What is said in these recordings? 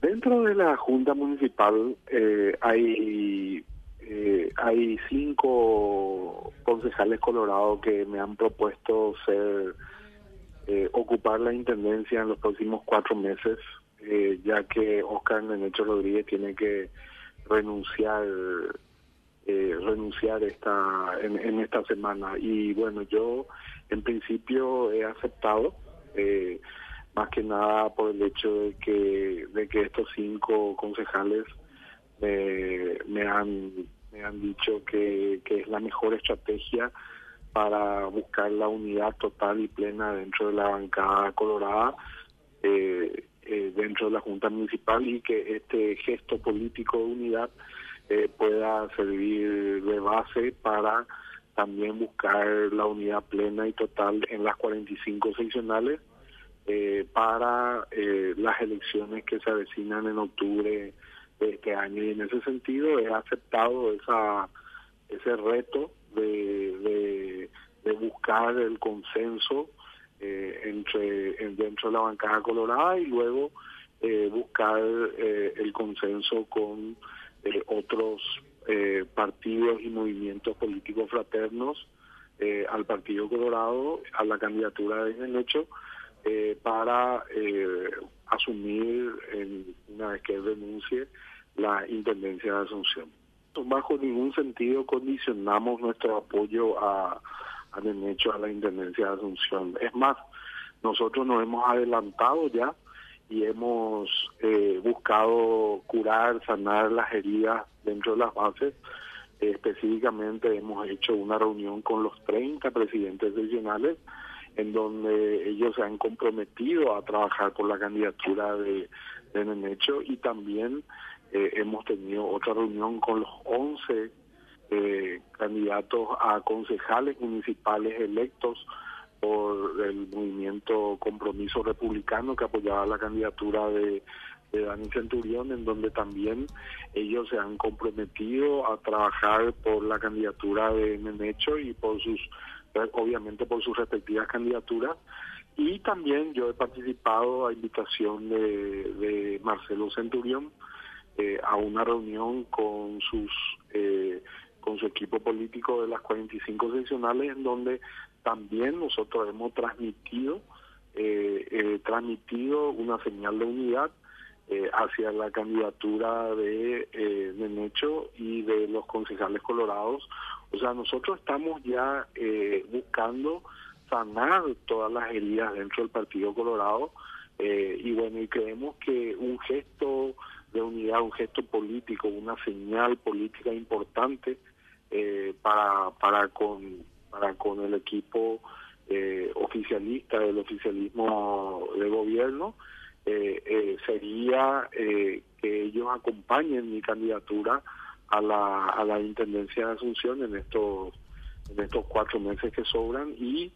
Dentro de la Junta Municipal eh, hay, eh, hay cinco concejales colorados que me han propuesto ser eh, ocupar la intendencia en los próximos cuatro meses, ya que Oscar Nenecho Rodríguez tiene que renunciar renunciar esta en, esta semana. Y bueno yo en principio he aceptado eh, más que nada por el hecho de que de que estos cinco concejales me han me han dicho que, que es la mejor estrategia para buscar la unidad total y plena dentro de la bancada colorada eh, eh, dentro de la Junta Municipal y que este gesto político de unidad eh, pueda servir de base para también buscar la unidad plena y total en las 45 seccionales eh, para eh, las elecciones que se avecinan en octubre de este año. Y en ese sentido he aceptado esa ese reto de, de, buscar el consenso eh, entre dentro de la bancada colorada y luego buscar el consenso con otros partidos y movimientos políticos fraternos al Partido Colorado, a la candidatura de hecho eh, para eh, asumir, en, una vez que renuncie, la Intendencia de Asunción. Bajo ningún sentido condicionamos nuestro apoyo a, a a la Intendencia de Asunción. Es más, nosotros nos hemos adelantado ya y hemos eh, buscado curar, sanar las heridas dentro de las bases. específicamente hemos hecho una reunión con los 30 presidentes regionales en donde ellos se han comprometido a trabajar por la candidatura de, de Nenecho y también eh, hemos tenido otra reunión con los 11 eh, candidatos a concejales municipales electos por el movimiento Compromiso Republicano que apoyaba la candidatura de, de Dani Centurión, en donde también ellos se han comprometido a trabajar por la candidatura de Nenecho y por sus obviamente por sus respectivas candidaturas. Y también yo he participado a invitación de, Marcelo Centurión eh, a una reunión con sus eh, con su equipo político de las 45 seccionales en donde también nosotros hemos transmitido eh, transmitido una señal de unidad hacia la candidatura de Nenecho y de los concejales colorados. O sea, nosotros estamos ya eh, buscando sanar todas las heridas dentro del Partido Colorado eh, y bueno, y creemos que un gesto de unidad, un gesto político, una señal política importante eh, para, para, con, para con el equipo oficialista del oficialismo de gobierno sería que ellos acompañen mi candidatura a la, a la Intendencia de Asunción en estos, en estos cuatro meses que sobran y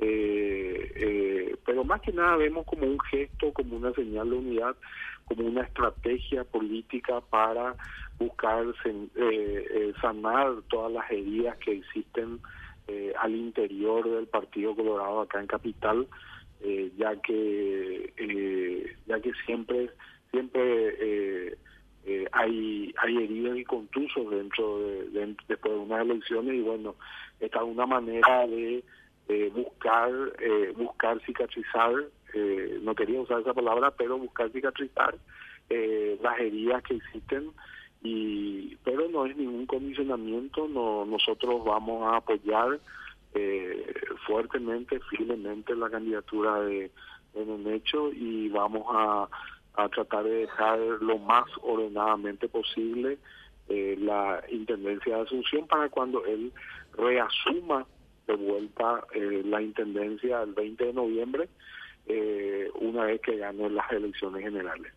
eh, eh, pero más que nada vemos como un gesto, como una señal de unidad, como una estrategia política para buscar eh, sanar todas las heridas que existen al interior del Partido Colorado acá en Capital, ya que ya que siempre siempre eh, hay hay heridas y contusos dentro de, después de unas elecciones y bueno esta es una manera de buscar eh, buscar cicatrizar eh, no quería usar esa palabra pero buscar cicatrizar las heridas que existen y pero no es ningún condicionamiento no nosotros vamos a apoyar fuertemente firmemente la candidatura de, de hecho y vamos a a tratar de dejar lo más ordenadamente posible eh, la Intendencia de Asunción para cuando él reasuma de vuelta eh, la Intendencia el 20 de noviembre, eh, una vez que gane las elecciones generales.